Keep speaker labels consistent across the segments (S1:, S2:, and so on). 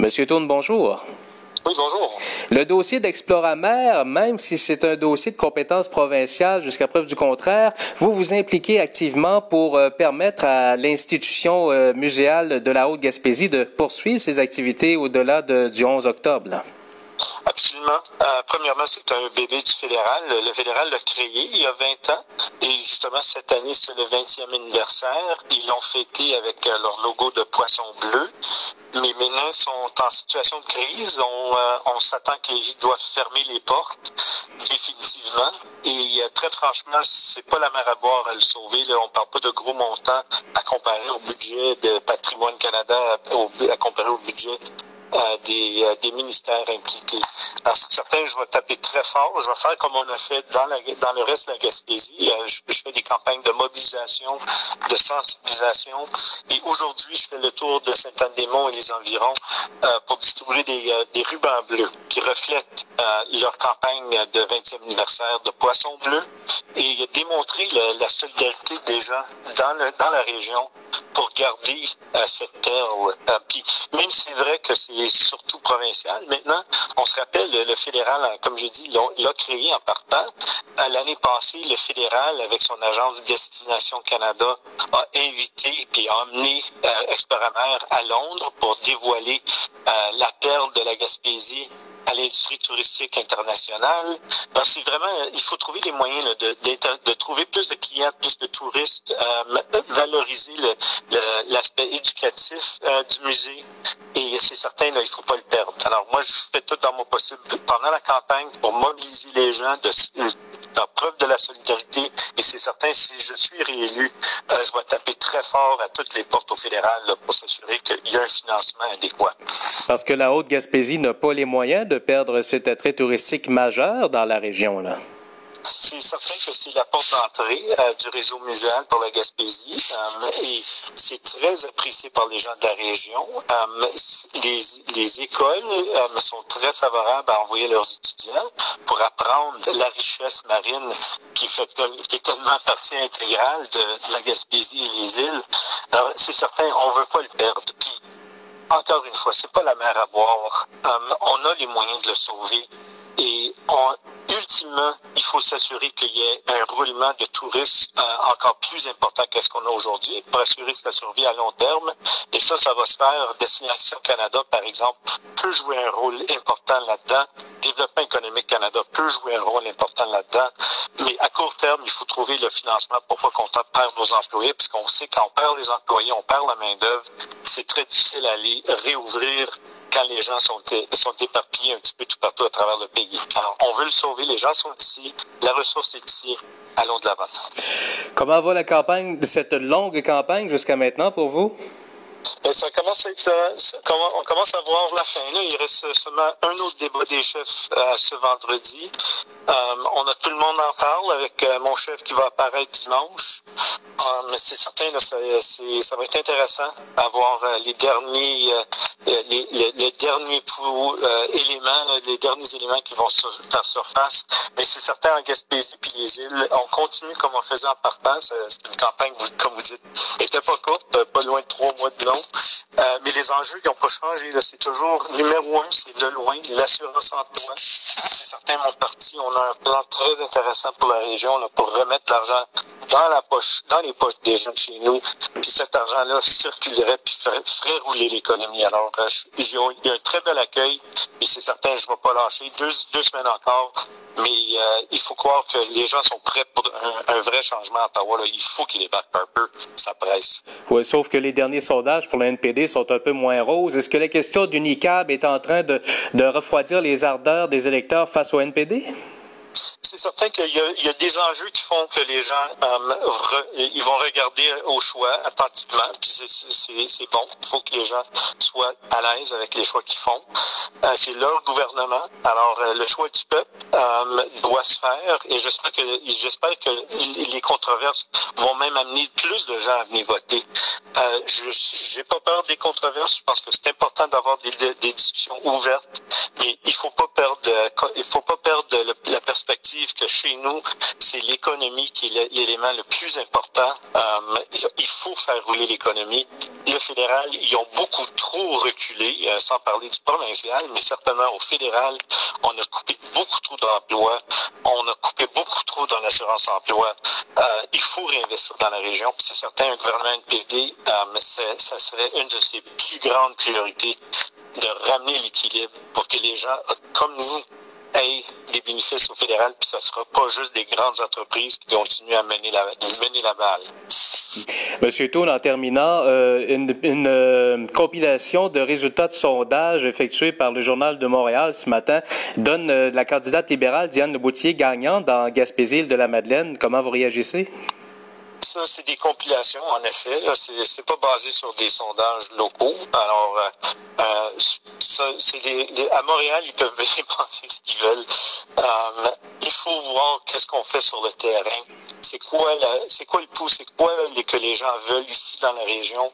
S1: Monsieur Tourne, bonjour.
S2: Oui, bonjour.
S1: Le dossier d'Exploramer, même si c'est un dossier de compétence provinciale jusqu'à preuve du contraire, vous vous impliquez activement pour euh, permettre à l'institution euh, muséale de la Haute-Gaspésie de poursuivre ses activités au-delà du 11 octobre.
S2: Absolument. Euh, premièrement, c'est un bébé du fédéral. Le fédéral l'a créé il y a 20 ans. Et justement, cette année, c'est le 20e anniversaire. Ils l'ont fêté avec leur logo de poisson bleu mais maintenant sont en situation de crise. On, euh, on s'attend qu'ils doivent fermer les portes définitivement. Et euh, très franchement, c'est pas la mer à boire à le sauver. Là. On parle pas de gros montants à comparer au budget de Patrimoine Canada, à comparer au budget des, euh, des, ministères impliqués. Alors, certains, je vais taper très fort. Je vais faire comme on a fait dans, la, dans le reste de la Gaspésie. Euh, je, fais des campagnes de mobilisation, de sensibilisation. Et aujourd'hui, je fais le tour de Saint-Anne-des-Monts et les environs pour distribuer des, des, rubans bleus qui reflètent leur campagne de 20e anniversaire de Poisson Bleu et démontrer la solidarité des gens dans, le, dans la région pour garder cette terre. puis, même c'est vrai que c'est surtout provincial. Maintenant, on se rappelle, le fédéral, comme je dis, l'a créé en partant. L'année passée, le fédéral, avec son agence Destination Canada, a invité et a emmené euh, à Londres pour dévoiler euh, la perle de la Gaspésie l'industrie touristique internationale. C'est vraiment, il faut trouver les moyens de, de, trouver plus de clients, plus de touristes, euh, valoriser l'aspect éducatif euh, du musée. Et c'est certain, là, il faut pas le perdre. Alors moi, je fais tout dans mon possible pendant la campagne pour mobiliser les gens, de, preuve de la solidarité. Et c'est certain, si je suis réélu, euh, je vais taper très fort à toutes les portes au fédéral pour s'assurer qu'il y a un financement adéquat.
S1: Parce que la Haute-Gaspésie n'a pas les moyens de perdre cet attrait touristique majeur dans la région.
S2: C'est certain que c'est la porte d'entrée euh, du réseau muséal pour la Gaspésie euh, et c'est très apprécié par les gens de la région. Euh, les, les, écoles sont très favorables à envoyer leurs étudiants pour apprendre la richesse marine qui, fait, est tellement partie intégrale de, la Gaspésie et les îles. Alors, c'est certain, on veut pas le perdre. Puis, encore une fois, c'est pas la mer à boire. On a les moyens de le sauver. Et ultimement, il faut s'assurer qu'il y ait un roulement de touristes euh, encore plus important qu'est-ce qu'on a aujourd'hui pour assurer sa survie à long terme. Et ça, ça va se faire. Destination Canada, par exemple, peut jouer un rôle important là-dedans. Développement économique Canada peut jouer un rôle important là-dedans. Mais à court terme, il faut trouver le financement pour pas qu'on perde nos employés, puisqu'on sait quand on perd les employés, on perd la main-d'œuvre. C'est très difficile à aller réouvrir quand les gens sont, sont éparpillés un petit peu tout partout à travers le pays. Alors, on veut le sauver, les gens sont ici, la ressource est ici, allons de l'avant.
S1: Comment va la campagne, cette longue campagne jusqu'à maintenant pour vous?
S2: Ben, euh, on commence à voir la fin. Là. Il reste seulement un autre débat des chefs euh, ce vendredi. Euh, on a tout le monde en parle avec mon chef qui va apparaître dimanche. C'est certain, ça, va être intéressant à voir les derniers, éléments, les derniers éléments qui vont faire surface. Mais c'est certain en Gaspésie puis les îles, on continue comme on faisait en partant. C'est une campagne, comme vous dites, était pas courte, pas loin de trois mois de long. mais les enjeux n'ont pas changé. C'est toujours numéro un, c'est de loin l'assurance emploi. C'est certain, mon parti, on a un plan très intéressant pour la région pour remettre l'argent dans la poche, dans les poches des jeunes chez nous. Puis cet argent-là circulerait puis ferait, rouler l'économie. Alors, euh, il y a un très bel accueil et c'est certain, je ne vais pas lâcher. Deux, deux semaines encore, mais euh, il faut croire que les gens sont prêts pour un, un vrai changement à Ottawa. Là. Il faut qu'il débattent un peu. Ça presse.
S1: Oui, sauf que les derniers sondages pour le NPD sont un peu moins roses. Est-ce que la question du NICAB est en train de, de refroidir les ardeurs des électeurs face au NPD?
S2: C'est certain qu'il y, a des enjeux qui font que les gens euh, ils vont regarder au choix attentivement. C'est bon. Il faut que les gens soient à l'aise avec les choix qu'ils font. Euh, c'est leur gouvernement. Alors euh, le choix du peuple doit se faire. Et j'espère que les controverses vont même amener plus de gens à venir voter. Je n'ai pas peur des controverses. Je pense que c'est important d'avoir des, discussions ouvertes. Mais il faut faut pas perdre la perspective que chez nous, c'est l'économie qui est l'élément le plus important. Euh, il faut faire rouler l'économie. Le fédéral, ils ont beaucoup trop reculé, euh, sans parler du provincial, mais certainement au fédéral, on a coupé beaucoup trop d'emplois, on a coupé beaucoup trop dans l'assurance emploi. Euh, il faut réinvestir dans la région. C'est certain, un gouvernement NPD, mais ça serait une de ses plus grandes priorités de ramener l'équilibre pour que les gens, comme nous, des bénéfices au fédéral, puis ça ne sera pas juste des grandes entreprises qui continuent à mener la, mener la balle.
S1: Monsieur Toon, en terminant, euh, une, euh, compilation de résultats de sondage effectués par le Journal de Montréal ce matin donne euh, la candidate libérale Diane Leboutier gagnante dans Gaspésie de la Madeleine. Comment vous réagissez?
S2: Ça, c'est des compilations, en effet. C'est pas basé sur des sondages locaux. Alors, euh, euh les, à Montréal, ils peuvent penser ce qu'ils veulent. Euh, il faut voir qu'est-ce qu'on fait sur le terrain. C'est quoi, c'est quoi le pouls, c'est quoi que les gens veulent ici dans la région?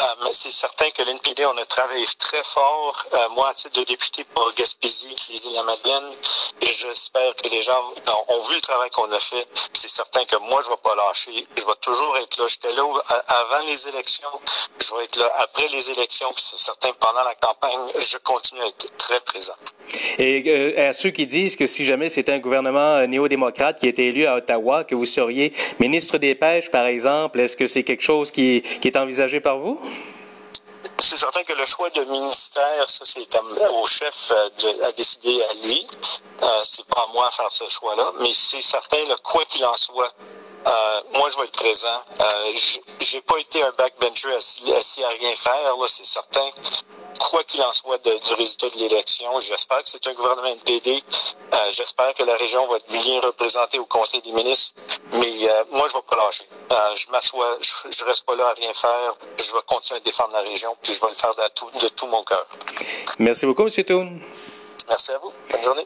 S2: Euh, c'est certain que l'NPD, on a travaillé très fort, euh, moi, à titre de député pour Gaspésie, les îles-la-Madeleine, et j'espère que les gens ont, vu le travail qu'on a fait. C'est certain que moi, je ne vais pas lâcher. Je vais toujours être là. J'étais là avant les élections, je vais être là après les élections, c'est certain pendant la campagne, je continue à être très présent.
S1: Et euh, à ceux qui disent que si jamais c'était un gouvernement néo-démocrate qui était élu à Ottawa, que vous seriez ministre des Pêches, par exemple, est-ce que c'est quelque chose qui est envisagé par vous?
S2: C'est certain que le choix de ministère, ça c'est au chef euh, de, à décider à lui. Euh, c'est pas à moi à faire ce choix-là, mais c'est certain, quoi qu'il en soit, moi, je vais être présent. Euh, j'ai pas été un backbencher assis, assis à rien faire, là, c'est certain. Quoi qu'il en soit de, du résultat de l'élection, j'espère que c'est un gouvernement NPD. Euh, j'espère que la région va être bien représentée au Conseil des ministres. Mais euh, moi, je vais pas lâcher. Je m'assois, je, je, reste pas là à rien faire. Je vais continuer à défendre la région, puis je vais le faire de tout, de tout mon cœur.
S1: Merci beaucoup, M. Toon.
S2: Merci à vous. Bonne journée.